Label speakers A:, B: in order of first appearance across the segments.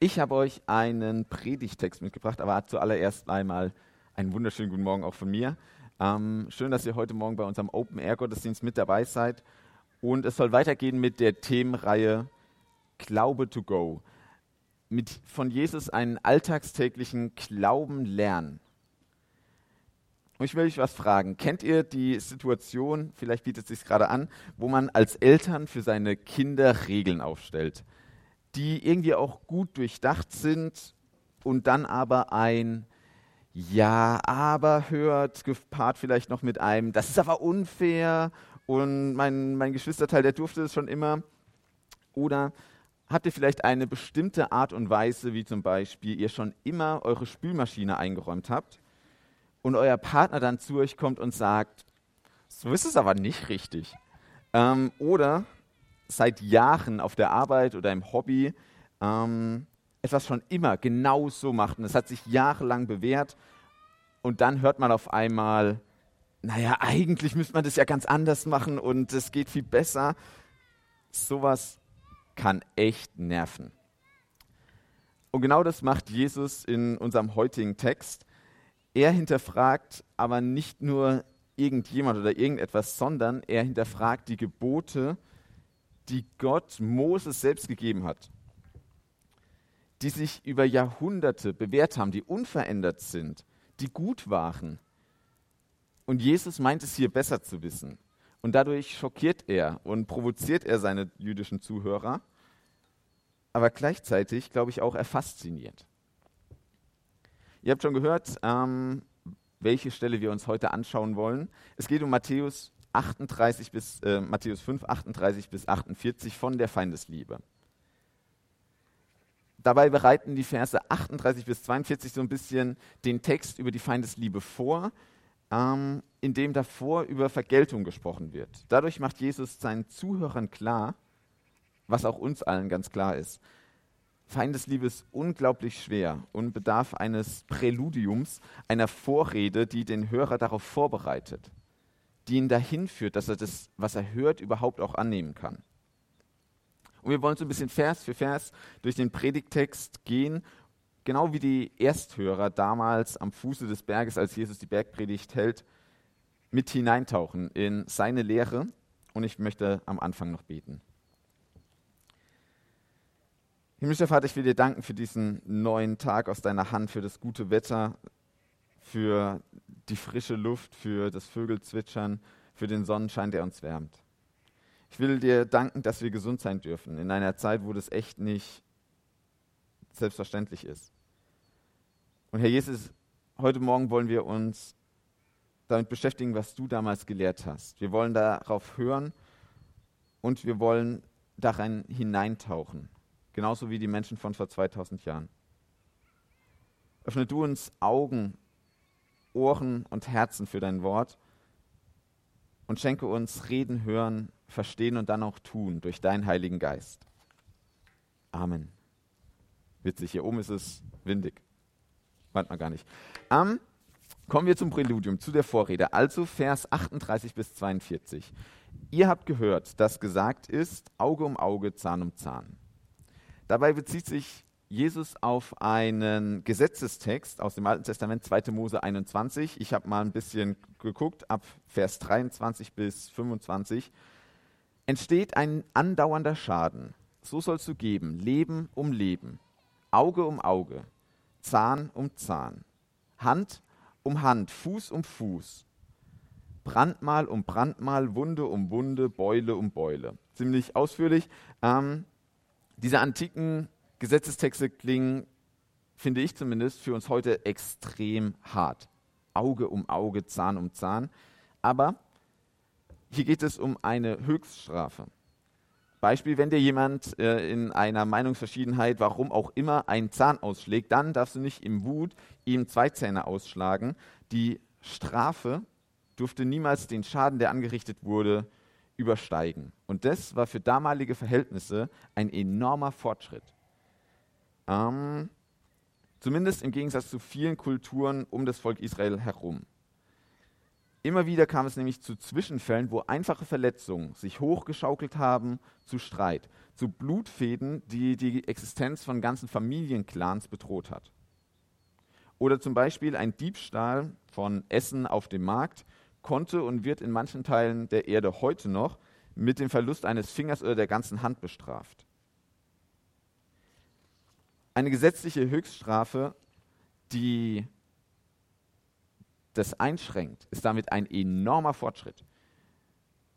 A: Ich habe euch einen Predigtext mitgebracht, aber zuallererst einmal einen wunderschönen guten Morgen auch von mir. Ähm, schön, dass ihr heute Morgen bei unserem Open Air Gottesdienst mit dabei seid. Und es soll weitergehen mit der Themenreihe Glaube to Go. Mit von Jesus einen alltagstäglichen Glauben lernen. Und ich will euch was fragen. Kennt ihr die Situation, vielleicht bietet es sich gerade an, wo man als Eltern für seine Kinder Regeln aufstellt? Die irgendwie auch gut durchdacht sind und dann aber ein Ja, aber hört, gepaart vielleicht noch mit einem, das ist aber unfair und mein, mein Geschwisterteil, der durfte es schon immer. Oder habt ihr vielleicht eine bestimmte Art und Weise, wie zum Beispiel ihr schon immer eure Spülmaschine eingeräumt habt und euer Partner dann zu euch kommt und sagt, so ist es aber nicht richtig. Ähm, oder seit Jahren auf der Arbeit oder im Hobby ähm, etwas schon immer genau so macht. Und es hat sich jahrelang bewährt. Und dann hört man auf einmal, naja, eigentlich müsste man das ja ganz anders machen und es geht viel besser. Sowas kann echt nerven. Und genau das macht Jesus in unserem heutigen Text. Er hinterfragt aber nicht nur irgendjemand oder irgendetwas, sondern er hinterfragt die Gebote, die Gott Moses selbst gegeben hat, die sich über Jahrhunderte bewährt haben, die unverändert sind, die gut waren. Und Jesus meint es hier besser zu wissen. Und dadurch schockiert er und provoziert er seine jüdischen Zuhörer, aber gleichzeitig, glaube ich, auch er fasziniert. Ihr habt schon gehört, ähm, welche Stelle wir uns heute anschauen wollen. Es geht um Matthäus 38 bis, äh, Matthäus 5, 38 bis 48 von der Feindesliebe. Dabei bereiten die Verse 38 bis 42 so ein bisschen den Text über die Feindesliebe vor, ähm, in dem davor über Vergeltung gesprochen wird. Dadurch macht Jesus seinen Zuhörern klar, was auch uns allen ganz klar ist. Feindesliebe ist unglaublich schwer und bedarf eines Präludiums, einer Vorrede, die den Hörer darauf vorbereitet die ihn dahin führt, dass er das, was er hört, überhaupt auch annehmen kann. Und wir wollen so ein bisschen Vers für Vers durch den Predigtext gehen, genau wie die Ersthörer damals am Fuße des Berges, als Jesus die Bergpredigt hält, mit hineintauchen in seine Lehre. Und ich möchte am Anfang noch beten. Himmlischer Vater, ich will dir danken für diesen neuen Tag aus deiner Hand, für das gute Wetter, für die frische Luft, für das Vögelzwitschern, für den Sonnenschein, der uns wärmt. Ich will dir danken, dass wir gesund sein dürfen in einer Zeit, wo das echt nicht selbstverständlich ist. Und Herr Jesus, heute Morgen wollen wir uns damit beschäftigen, was du damals gelehrt hast. Wir wollen darauf hören und wir wollen darin hineintauchen, genauso wie die Menschen von vor 2000 Jahren. Öffne du uns Augen Ohren und Herzen für dein Wort und schenke uns Reden, Hören, Verstehen und dann auch Tun durch deinen Heiligen Geist. Amen. Witzig, hier oben ist es windig. Meint man gar nicht. Um, kommen wir zum Präludium, zu der Vorrede. Also Vers 38 bis 42. Ihr habt gehört, dass gesagt ist, Auge um Auge, Zahn um Zahn. Dabei bezieht sich Jesus auf einen Gesetzestext aus dem Alten Testament, 2. Mose 21. Ich habe mal ein bisschen geguckt, ab Vers 23 bis 25. Entsteht ein andauernder Schaden. So sollst du geben, Leben um Leben, Auge um Auge, Zahn um Zahn, Hand um Hand, Fuß um Fuß, Brandmal um Brandmal, Wunde um Wunde, Beule um Beule. Ziemlich ausführlich. Ähm, diese antiken Gesetzestexte klingen, finde ich zumindest, für uns heute extrem hart. Auge um Auge, Zahn um Zahn. Aber hier geht es um eine Höchststrafe. Beispiel, wenn dir jemand äh, in einer Meinungsverschiedenheit, warum auch immer, einen Zahn ausschlägt, dann darfst du nicht im Wut ihm zwei Zähne ausschlagen. Die Strafe durfte niemals den Schaden, der angerichtet wurde, übersteigen. Und das war für damalige Verhältnisse ein enormer Fortschritt. Ähm, zumindest im Gegensatz zu vielen Kulturen um das Volk Israel herum. Immer wieder kam es nämlich zu Zwischenfällen, wo einfache Verletzungen sich hochgeschaukelt haben zu Streit, zu Blutfäden, die die Existenz von ganzen Familienclans bedroht hat. Oder zum Beispiel ein Diebstahl von Essen auf dem Markt konnte und wird in manchen Teilen der Erde heute noch mit dem Verlust eines Fingers oder der ganzen Hand bestraft. Eine gesetzliche Höchststrafe, die das einschränkt, ist damit ein enormer Fortschritt.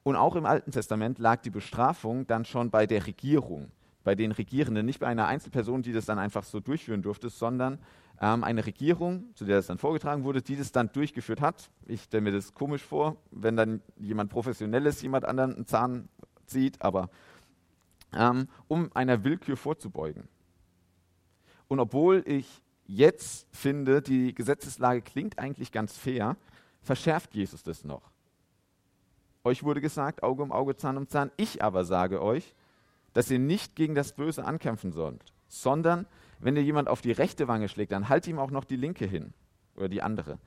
A: Und auch im Alten Testament lag die Bestrafung dann schon bei der Regierung, bei den Regierenden, nicht bei einer Einzelperson, die das dann einfach so durchführen durfte, sondern ähm, eine Regierung, zu der das dann vorgetragen wurde, die das dann durchgeführt hat. Ich stelle mir das komisch vor, wenn dann jemand Professionelles jemand anderen einen Zahn zieht, aber ähm, um einer Willkür vorzubeugen. Und obwohl ich jetzt finde, die Gesetzeslage klingt eigentlich ganz fair, verschärft Jesus das noch. Euch wurde gesagt, Auge um Auge, Zahn um Zahn. Ich aber sage euch, dass ihr nicht gegen das Böse ankämpfen sollt, sondern wenn dir jemand auf die rechte Wange schlägt, dann halt ihm auch noch die linke hin oder die andere.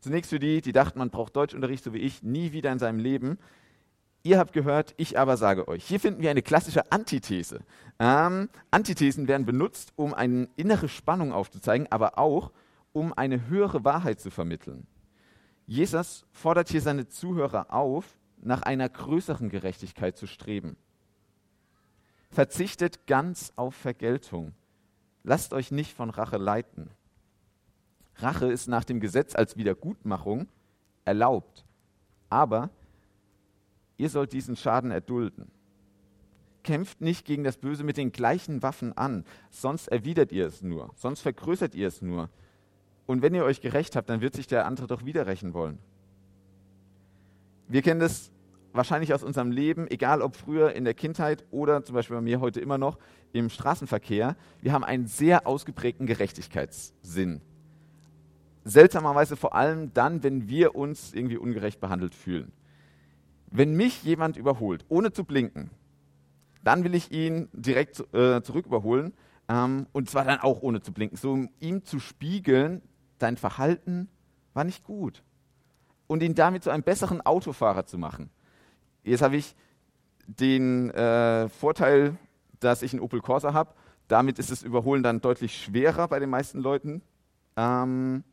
A: Zunächst für die, die dachten, man braucht Deutschunterricht, so wie ich, nie wieder in seinem Leben. Ihr habt gehört, ich aber sage euch. Hier finden wir eine klassische Antithese. Ähm, Antithesen werden benutzt, um eine innere Spannung aufzuzeigen, aber auch, um eine höhere Wahrheit zu vermitteln. Jesus fordert hier seine Zuhörer auf, nach einer größeren Gerechtigkeit zu streben. Verzichtet ganz auf Vergeltung. Lasst euch nicht von Rache leiten. Rache ist nach dem Gesetz als Wiedergutmachung erlaubt, aber ihr sollt diesen Schaden erdulden. Kämpft nicht gegen das Böse mit den gleichen Waffen an, sonst erwidert ihr es nur, sonst vergrößert ihr es nur. Und wenn ihr euch gerecht habt, dann wird sich der andere doch wieder rächen wollen. Wir kennen das wahrscheinlich aus unserem Leben, egal ob früher in der Kindheit oder zum Beispiel bei mir heute immer noch im Straßenverkehr, wir haben einen sehr ausgeprägten Gerechtigkeitssinn. Seltsamerweise vor allem dann, wenn wir uns irgendwie ungerecht behandelt fühlen. Wenn mich jemand überholt, ohne zu blinken, dann will ich ihn direkt äh, zurück überholen ähm, und zwar dann auch ohne zu blinken, so um ihm zu spiegeln, dein Verhalten war nicht gut und ihn damit zu einem besseren Autofahrer zu machen. Jetzt habe ich den äh, Vorteil, dass ich einen Opel Corsa habe. Damit ist das Überholen dann deutlich schwerer bei den meisten Leuten. Ähm,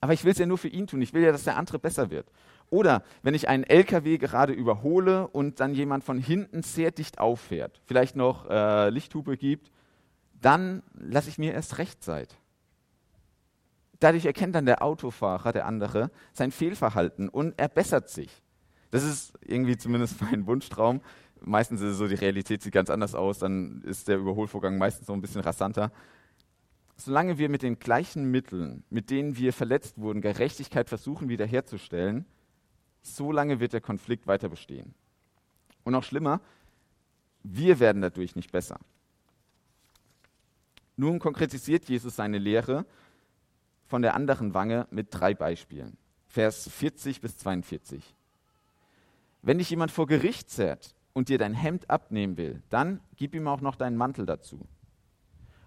A: aber ich will es ja nur für ihn tun. Ich will ja, dass der andere besser wird. Oder wenn ich einen LKW gerade überhole und dann jemand von hinten sehr dicht auffährt, vielleicht noch äh, Lichthupe gibt, dann lasse ich mir erst recht Zeit. Dadurch erkennt dann der Autofahrer, der andere, sein Fehlverhalten und er bessert sich. Das ist irgendwie zumindest mein Wunschtraum. Meistens ist es so, die Realität sieht ganz anders aus, dann ist der Überholvorgang meistens noch ein bisschen rasanter. Solange wir mit den gleichen Mitteln, mit denen wir verletzt wurden, Gerechtigkeit versuchen wiederherzustellen, solange wird der Konflikt weiter bestehen. Und noch schlimmer, wir werden dadurch nicht besser. Nun konkretisiert Jesus seine Lehre von der anderen Wange mit drei Beispielen. Vers 40 bis 42. Wenn dich jemand vor Gericht zerrt und dir dein Hemd abnehmen will, dann gib ihm auch noch deinen Mantel dazu.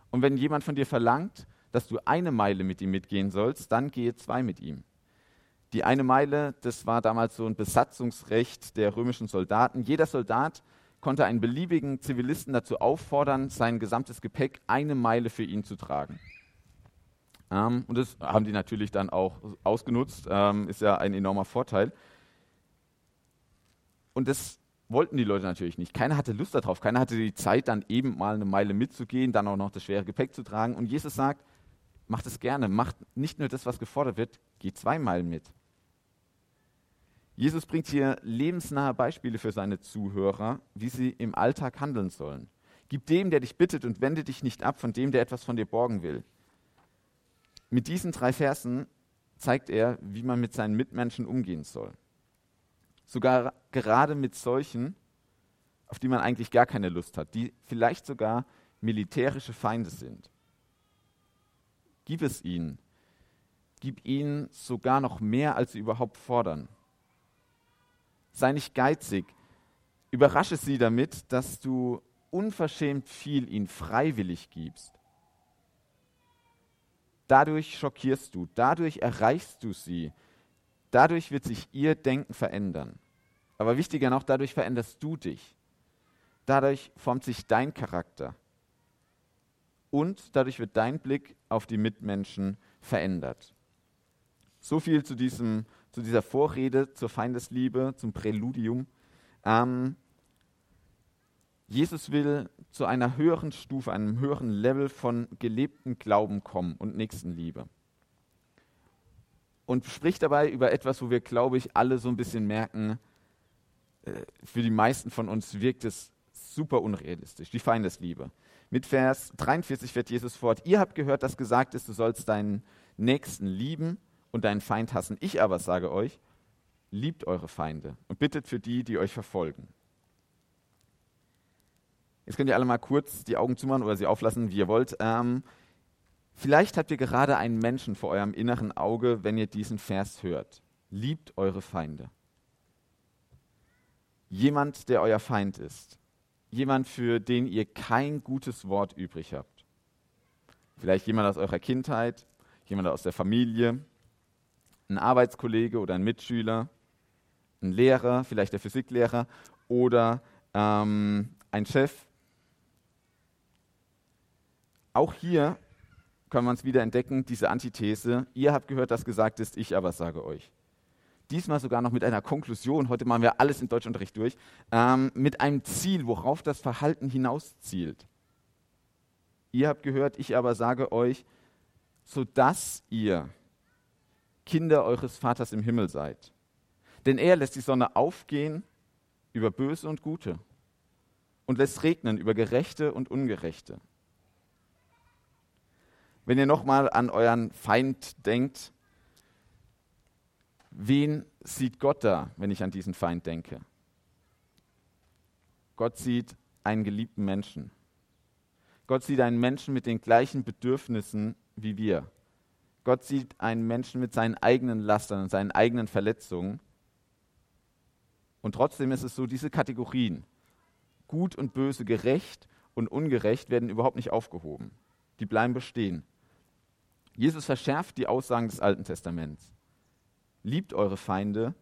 A: Und wenn jemand von dir verlangt, dass du eine Meile mit ihm mitgehen sollst, dann gehe zwei mit ihm. Die eine Meile, das war damals so ein Besatzungsrecht der römischen Soldaten. Jeder Soldat konnte einen beliebigen Zivilisten dazu auffordern, sein gesamtes Gepäck eine Meile für ihn zu tragen. Ähm, und das haben die natürlich dann auch ausgenutzt, ähm, ist ja ein enormer Vorteil. Und das wollten die Leute natürlich nicht. Keiner hatte Lust darauf. Keiner hatte die Zeit, dann eben mal eine Meile mitzugehen, dann auch noch das schwere Gepäck zu tragen. Und Jesus sagt, macht es gerne. Macht nicht nur das, was gefordert wird, geht zwei Meilen mit. Jesus bringt hier lebensnahe Beispiele für seine Zuhörer, wie sie im Alltag handeln sollen. Gib dem, der dich bittet, und wende dich nicht ab von dem, der etwas von dir borgen will. Mit diesen drei Versen zeigt er, wie man mit seinen Mitmenschen umgehen soll sogar gerade mit solchen, auf die man eigentlich gar keine Lust hat, die vielleicht sogar militärische Feinde sind. Gib es ihnen. Gib ihnen sogar noch mehr, als sie überhaupt fordern. Sei nicht geizig. Überrasche sie damit, dass du unverschämt viel ihnen freiwillig gibst. Dadurch schockierst du, dadurch erreichst du sie, Dadurch wird sich ihr Denken verändern. Aber wichtiger noch, dadurch veränderst du dich. Dadurch formt sich dein Charakter. Und dadurch wird dein Blick auf die Mitmenschen verändert. So viel zu, diesem, zu dieser Vorrede zur Feindesliebe, zum Präludium. Ähm, Jesus will zu einer höheren Stufe, einem höheren Level von gelebtem Glauben kommen und Nächstenliebe. Und spricht dabei über etwas, wo wir, glaube ich, alle so ein bisschen merken, äh, für die meisten von uns wirkt es super unrealistisch, die Feindesliebe. Mit Vers 43 fährt Jesus fort, ihr habt gehört, dass gesagt ist, du sollst deinen Nächsten lieben und deinen Feind hassen. Ich aber sage euch, liebt eure Feinde und bittet für die, die euch verfolgen. Jetzt könnt ihr alle mal kurz die Augen zumachen oder sie auflassen, wie ihr wollt. Ähm, vielleicht habt ihr gerade einen Menschen vor eurem inneren Auge, wenn ihr diesen Vers hört. Liebt eure Feinde. Jemand, der euer Feind ist. Jemand, für den ihr kein gutes Wort übrig habt. Vielleicht jemand aus eurer Kindheit, jemand aus der Familie, ein Arbeitskollege oder ein Mitschüler, ein Lehrer, vielleicht der Physiklehrer oder ähm, ein Chef, auch hier kann man es wieder entdecken, diese Antithese. Ihr habt gehört, dass gesagt ist, ich aber sage euch. Diesmal sogar noch mit einer Konklusion. Heute machen wir alles im Deutschunterricht durch. Ähm, mit einem Ziel, worauf das Verhalten hinauszielt. Ihr habt gehört, ich aber sage euch, sodass ihr Kinder eures Vaters im Himmel seid. Denn er lässt die Sonne aufgehen über Böse und Gute und lässt regnen über Gerechte und Ungerechte. Wenn ihr nochmal an euren Feind denkt, wen sieht Gott da, wenn ich an diesen Feind denke? Gott sieht einen geliebten Menschen. Gott sieht einen Menschen mit den gleichen Bedürfnissen wie wir. Gott sieht einen Menschen mit seinen eigenen Lastern und seinen eigenen Verletzungen. Und trotzdem ist es so, diese Kategorien, gut und böse, gerecht und ungerecht, werden überhaupt nicht aufgehoben. Die bleiben bestehen. Jesus verschärft die Aussagen des Alten Testaments. Liebt eure Feinde,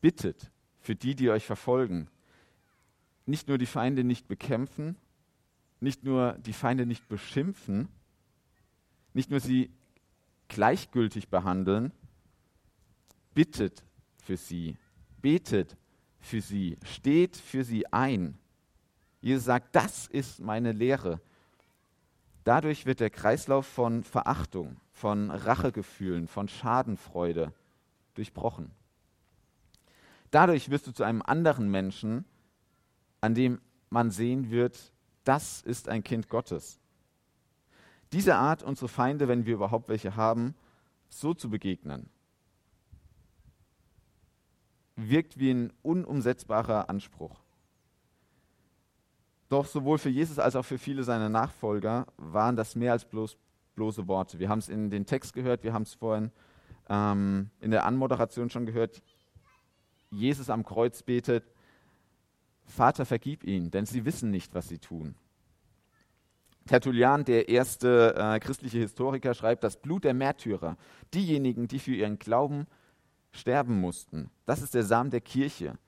A: bittet für die, die euch verfolgen. Nicht nur die Feinde nicht bekämpfen, nicht nur die Feinde nicht beschimpfen, nicht nur sie gleichgültig behandeln, bittet für sie, betet für sie, steht für sie ein. Jesus sagt, das ist meine Lehre. Dadurch wird der Kreislauf von Verachtung, von Rachegefühlen, von Schadenfreude durchbrochen. Dadurch wirst du zu einem anderen Menschen, an dem man sehen wird, das ist ein Kind Gottes. Diese Art, unsere Feinde, wenn wir überhaupt welche haben, so zu begegnen, wirkt wie ein unumsetzbarer Anspruch. Doch sowohl für Jesus als auch für viele seiner Nachfolger waren das mehr als bloß bloße Worte. Wir haben es in den Text gehört, wir haben es vorhin ähm, in der Anmoderation schon gehört. Jesus am Kreuz betet, Vater, vergib ihnen, denn sie wissen nicht, was sie tun. Tertullian, der erste äh, christliche Historiker, schreibt, das Blut der Märtyrer, diejenigen, die für ihren Glauben sterben mussten, das ist der Samen der Kirche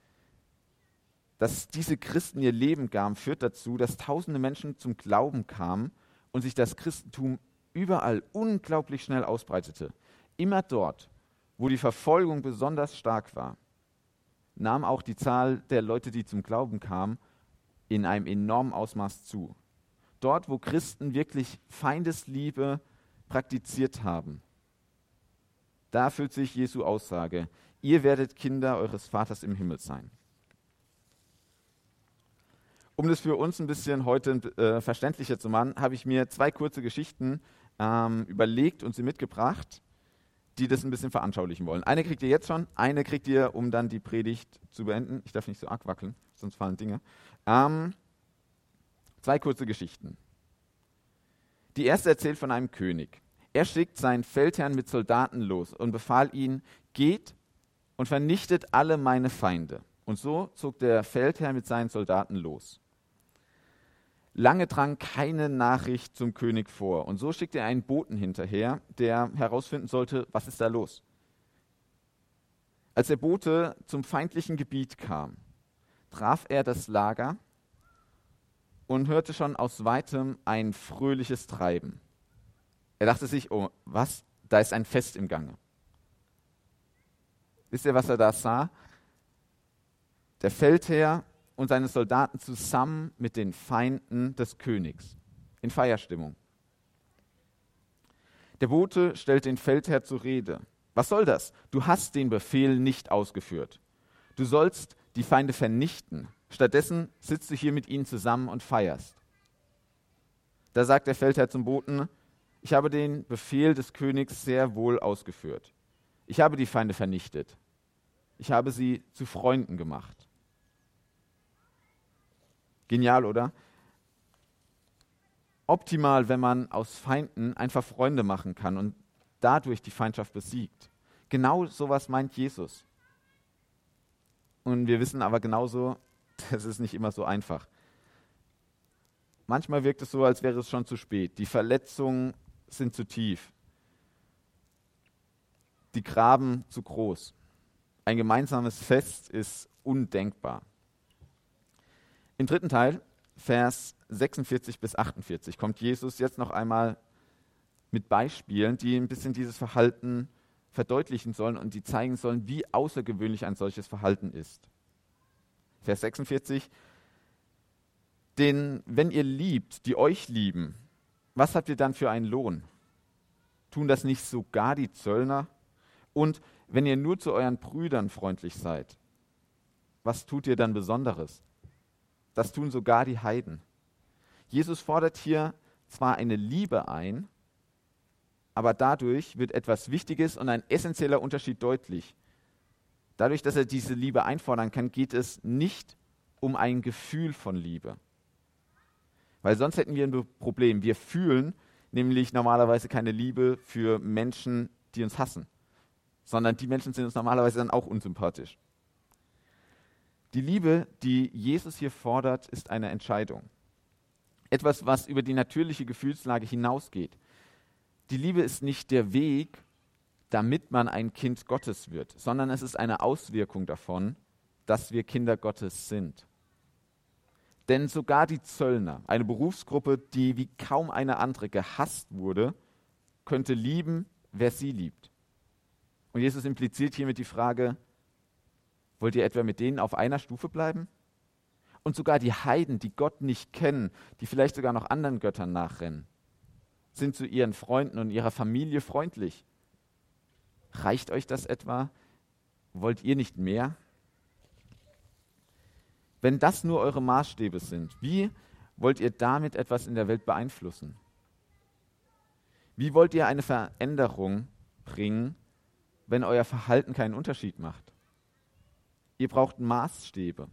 A: dass diese Christen ihr Leben gaben, führt dazu, dass tausende Menschen zum Glauben kamen und sich das Christentum überall unglaublich schnell ausbreitete. Immer dort, wo die Verfolgung besonders stark war, nahm auch die Zahl der Leute, die zum Glauben kamen, in einem enormen Ausmaß zu. Dort, wo Christen wirklich Feindesliebe praktiziert haben, da erfüllt sich Jesu Aussage, ihr werdet Kinder eures Vaters im Himmel sein. Um das für uns ein bisschen heute äh, verständlicher zu machen, habe ich mir zwei kurze Geschichten ähm, überlegt und sie mitgebracht, die das ein bisschen veranschaulichen wollen. Eine kriegt ihr jetzt schon, eine kriegt ihr, um dann die Predigt zu beenden. Ich darf nicht so arg wackeln, sonst fallen Dinge. Ähm, zwei kurze Geschichten. Die erste erzählt von einem König. Er schickt seinen Feldherrn mit Soldaten los und befahl ihnen, geht und vernichtet alle meine Feinde. Und so zog der Feldherr mit seinen Soldaten los. Lange drang keine Nachricht zum König vor. Und so schickte er einen Boten hinterher, der herausfinden sollte, was ist da los. Als der Bote zum feindlichen Gebiet kam, traf er das Lager und hörte schon aus weitem ein fröhliches Treiben. Er dachte sich, oh, was? Da ist ein Fest im Gange. Wisst ihr, was er da sah? Der Feldherr und seine Soldaten zusammen mit den Feinden des Königs in Feierstimmung. Der Bote stellt den Feldherr zur Rede. Was soll das? Du hast den Befehl nicht ausgeführt. Du sollst die Feinde vernichten. Stattdessen sitzt du hier mit ihnen zusammen und feierst. Da sagt der Feldherr zum Boten, ich habe den Befehl des Königs sehr wohl ausgeführt. Ich habe die Feinde vernichtet. Ich habe sie zu Freunden gemacht. Genial, oder? Optimal, wenn man aus Feinden einfach Freunde machen kann und dadurch die Feindschaft besiegt. Genau sowas meint Jesus. Und wir wissen aber genauso, das ist nicht immer so einfach. Manchmal wirkt es so, als wäre es schon zu spät. Die Verletzungen sind zu tief. Die Graben zu groß. Ein gemeinsames Fest ist undenkbar. Im dritten Teil, Vers 46 bis 48, kommt Jesus jetzt noch einmal mit Beispielen, die ein bisschen dieses Verhalten verdeutlichen sollen und die zeigen sollen, wie außergewöhnlich ein solches Verhalten ist. Vers 46, denn wenn ihr liebt, die euch lieben, was habt ihr dann für einen Lohn? Tun das nicht sogar die Zöllner? Und wenn ihr nur zu euren Brüdern freundlich seid, was tut ihr dann Besonderes? Das tun sogar die Heiden. Jesus fordert hier zwar eine Liebe ein, aber dadurch wird etwas Wichtiges und ein essentieller Unterschied deutlich. Dadurch, dass er diese Liebe einfordern kann, geht es nicht um ein Gefühl von Liebe. Weil sonst hätten wir ein Problem. Wir fühlen nämlich normalerweise keine Liebe für Menschen, die uns hassen, sondern die Menschen sind uns normalerweise dann auch unsympathisch. Die Liebe, die Jesus hier fordert, ist eine Entscheidung. Etwas, was über die natürliche Gefühlslage hinausgeht. Die Liebe ist nicht der Weg, damit man ein Kind Gottes wird, sondern es ist eine Auswirkung davon, dass wir Kinder Gottes sind. Denn sogar die Zöllner, eine Berufsgruppe, die wie kaum eine andere gehasst wurde, könnte lieben, wer sie liebt. Und Jesus impliziert hiermit die Frage, Wollt ihr etwa mit denen auf einer Stufe bleiben? Und sogar die Heiden, die Gott nicht kennen, die vielleicht sogar noch anderen Göttern nachrennen, sind zu ihren Freunden und ihrer Familie freundlich. Reicht euch das etwa? Wollt ihr nicht mehr? Wenn das nur eure Maßstäbe sind, wie wollt ihr damit etwas in der Welt beeinflussen? Wie wollt ihr eine Veränderung bringen, wenn euer Verhalten keinen Unterschied macht? Ihr braucht Maßstäbe,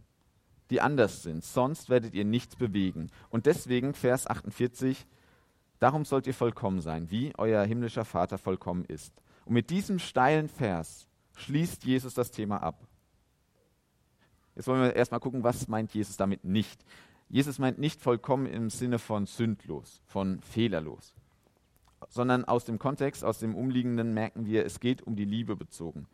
A: die anders sind, sonst werdet ihr nichts bewegen. Und deswegen, Vers 48, darum sollt ihr vollkommen sein, wie euer himmlischer Vater vollkommen ist. Und mit diesem steilen Vers schließt Jesus das Thema ab. Jetzt wollen wir erstmal gucken, was meint Jesus damit nicht. Jesus meint nicht vollkommen im Sinne von sündlos, von fehlerlos, sondern aus dem Kontext, aus dem Umliegenden merken wir, es geht um die Liebe bezogen.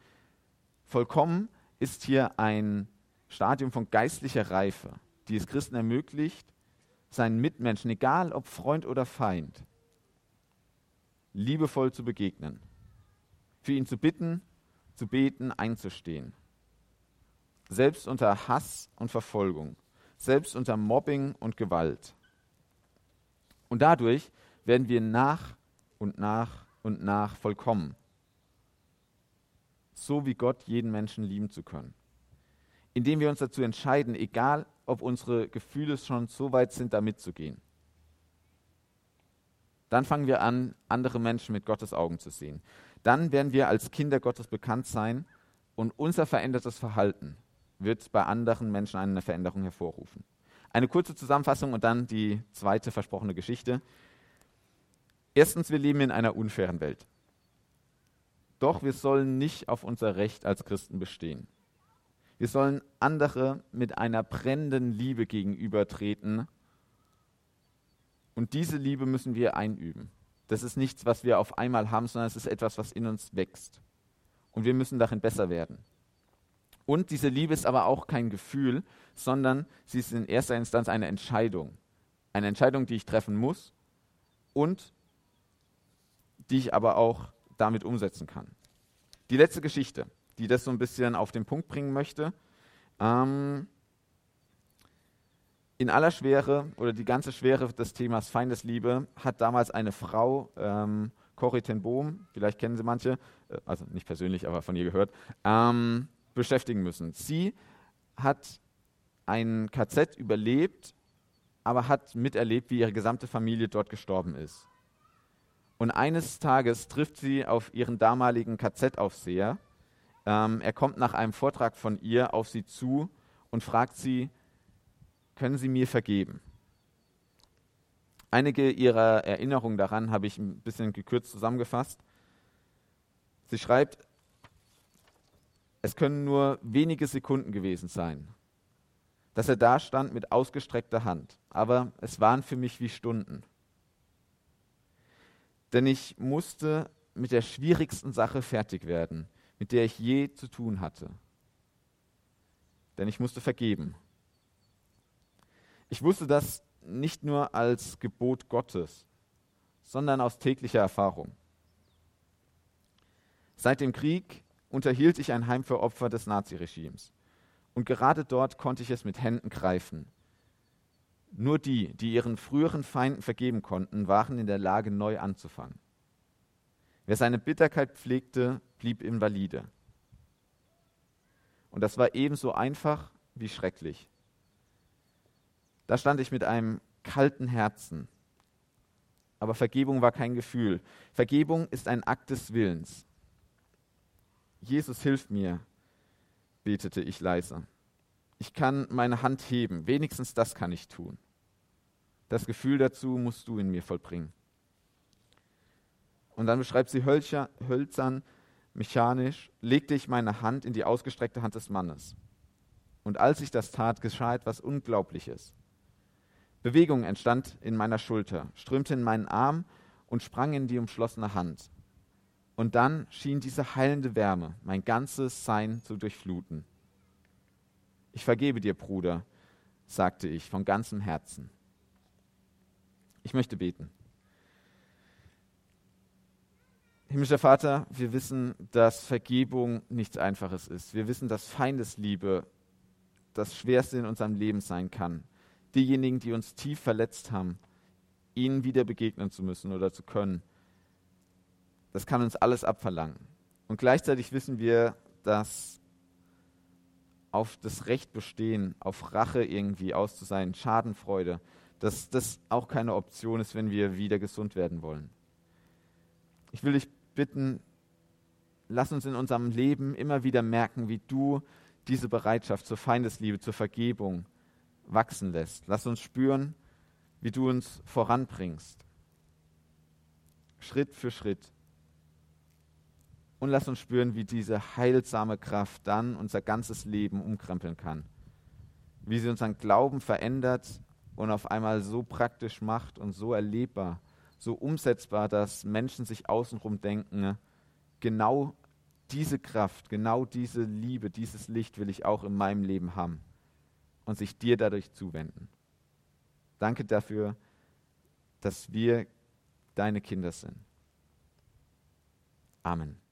A: Vollkommen ist hier ein Stadium von geistlicher Reife, die es Christen ermöglicht, seinen Mitmenschen, egal ob Freund oder Feind, liebevoll zu begegnen, für ihn zu bitten, zu beten, einzustehen. Selbst unter Hass und Verfolgung, selbst unter Mobbing und Gewalt. Und dadurch werden wir nach und nach und nach vollkommen so wie Gott jeden Menschen lieben zu können. Indem wir uns dazu entscheiden, egal ob unsere Gefühle schon so weit sind, da mitzugehen. Dann fangen wir an, andere Menschen mit Gottes Augen zu sehen. Dann werden wir als Kinder Gottes bekannt sein und unser verändertes Verhalten wird bei anderen Menschen eine Veränderung hervorrufen. Eine kurze Zusammenfassung und dann die zweite versprochene Geschichte. Erstens, wir leben in einer unfairen Welt. Doch wir sollen nicht auf unser Recht als Christen bestehen. Wir sollen andere mit einer brennenden Liebe gegenübertreten. Und diese Liebe müssen wir einüben. Das ist nichts, was wir auf einmal haben, sondern es ist etwas, was in uns wächst. Und wir müssen darin besser werden. Und diese Liebe ist aber auch kein Gefühl, sondern sie ist in erster Instanz eine Entscheidung. Eine Entscheidung, die ich treffen muss und die ich aber auch damit umsetzen kann. Die letzte Geschichte, die das so ein bisschen auf den Punkt bringen möchte. Ähm, in aller Schwere oder die ganze Schwere des Themas Feindesliebe hat damals eine Frau, ähm, Corrie ten Bohm, vielleicht kennen Sie manche, äh, also nicht persönlich, aber von ihr gehört, ähm, beschäftigen müssen. Sie hat ein KZ überlebt, aber hat miterlebt, wie ihre gesamte Familie dort gestorben ist. Und eines Tages trifft sie auf ihren damaligen KZ-Aufseher. Ähm, er kommt nach einem Vortrag von ihr auf sie zu und fragt sie, können Sie mir vergeben? Einige ihrer Erinnerungen daran habe ich ein bisschen gekürzt zusammengefasst. Sie schreibt, es können nur wenige Sekunden gewesen sein, dass er da stand mit ausgestreckter Hand, aber es waren für mich wie Stunden. Denn ich musste mit der schwierigsten Sache fertig werden, mit der ich je zu tun hatte. Denn ich musste vergeben. Ich wusste das nicht nur als Gebot Gottes, sondern aus täglicher Erfahrung. Seit dem Krieg unterhielt ich ein Heim für Opfer des Naziregimes. Und gerade dort konnte ich es mit Händen greifen. Nur die, die ihren früheren Feinden vergeben konnten, waren in der Lage, neu anzufangen. Wer seine Bitterkeit pflegte, blieb invalide. Und das war ebenso einfach wie schrecklich. Da stand ich mit einem kalten Herzen. Aber Vergebung war kein Gefühl. Vergebung ist ein Akt des Willens. Jesus hilf mir, betete ich leise. Ich kann meine Hand heben, wenigstens das kann ich tun. Das Gefühl dazu musst du in mir vollbringen. Und dann beschreibt sie hölzern, mechanisch, legte ich meine Hand in die ausgestreckte Hand des Mannes. Und als ich das tat, geschah etwas Unglaubliches. Bewegung entstand in meiner Schulter, strömte in meinen Arm und sprang in die umschlossene Hand. Und dann schien diese heilende Wärme mein ganzes Sein zu durchfluten. Ich vergebe dir, Bruder, sagte ich von ganzem Herzen. Ich möchte beten. Himmlischer Vater, wir wissen, dass Vergebung nichts Einfaches ist. Wir wissen, dass Feindesliebe das Schwerste in unserem Leben sein kann diejenigen, die uns tief verletzt haben, ihnen wieder begegnen zu müssen oder zu können. Das kann uns alles abverlangen. Und gleichzeitig wissen wir, dass auf das Recht bestehen, auf Rache irgendwie aus zu sein, Schadenfreude, dass das auch keine Option ist, wenn wir wieder gesund werden wollen. Ich will dich bitten, lass uns in unserem Leben immer wieder merken, wie du diese Bereitschaft zur Feindesliebe, zur Vergebung, wachsen lässt. Lass uns spüren, wie du uns voranbringst. Schritt für Schritt. Und lass uns spüren, wie diese heilsame Kraft dann unser ganzes Leben umkrempeln kann. Wie sie unseren Glauben verändert und auf einmal so praktisch macht und so erlebbar, so umsetzbar, dass Menschen sich außenrum denken, genau diese Kraft, genau diese Liebe, dieses Licht will ich auch in meinem Leben haben und sich dir dadurch zuwenden. Danke dafür, dass wir deine Kinder sind. Amen.